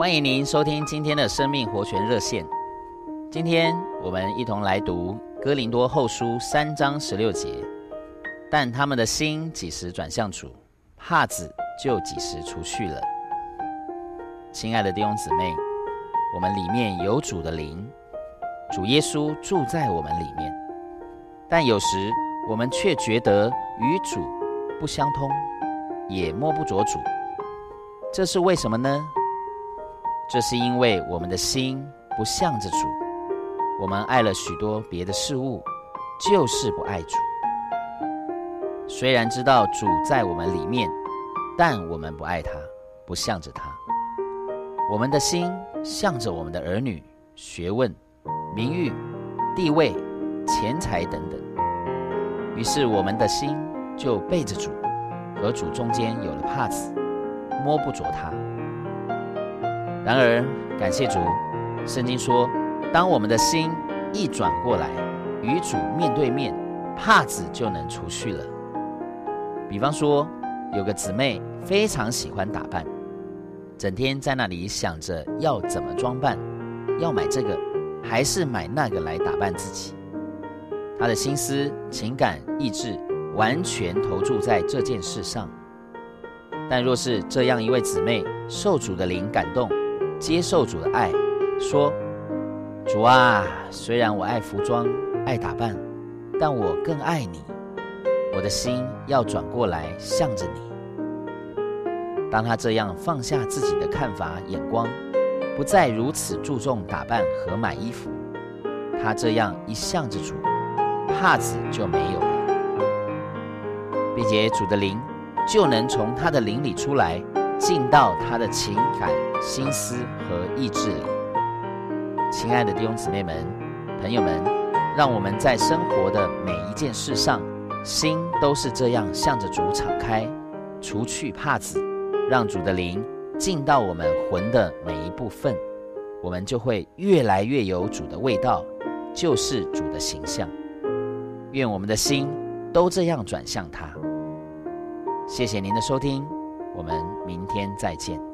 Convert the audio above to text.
欢迎您收听今天的生命活泉热线。今天我们一同来读哥林多后书三章十六节。但他们的心几时转向主，帕子就几时除去了。亲爱的弟兄姊妹，我们里面有主的灵，主耶稣住在我们里面，但有时我们却觉得与主不相通，也摸不着主，这是为什么呢？这是因为我们的心不向着主，我们爱了许多别的事物，就是不爱主。虽然知道主在我们里面，但我们不爱他，不向着他。我们的心向着我们的儿女、学问、名誉、地位、钱财等等，于是我们的心就背着主，和主中间有了帕子，摸不着他。然而，感谢主，圣经说，当我们的心一转过来，与主面对面，帕子就能除去了。比方说，有个姊妹非常喜欢打扮，整天在那里想着要怎么装扮，要买这个还是买那个来打扮自己。她的心思、情感、意志完全投注在这件事上。但若是这样一位姊妹受主的灵感动，接受主的爱，说：“主啊，虽然我爱服装、爱打扮，但我更爱你。我的心要转过来向着你。”当他这样放下自己的看法、眼光，不再如此注重打扮和买衣服，他这样一向着主，帕子就没有了，并且主的灵就能从他的灵里出来。进到他的情感、心思和意志里。亲爱的弟兄姊妹们、朋友们，让我们在生活的每一件事上，心都是这样向着主敞开，除去帕子，让主的灵进到我们魂的每一部分，我们就会越来越有主的味道，就是主的形象。愿我们的心都这样转向他。谢谢您的收听。我们明天再见。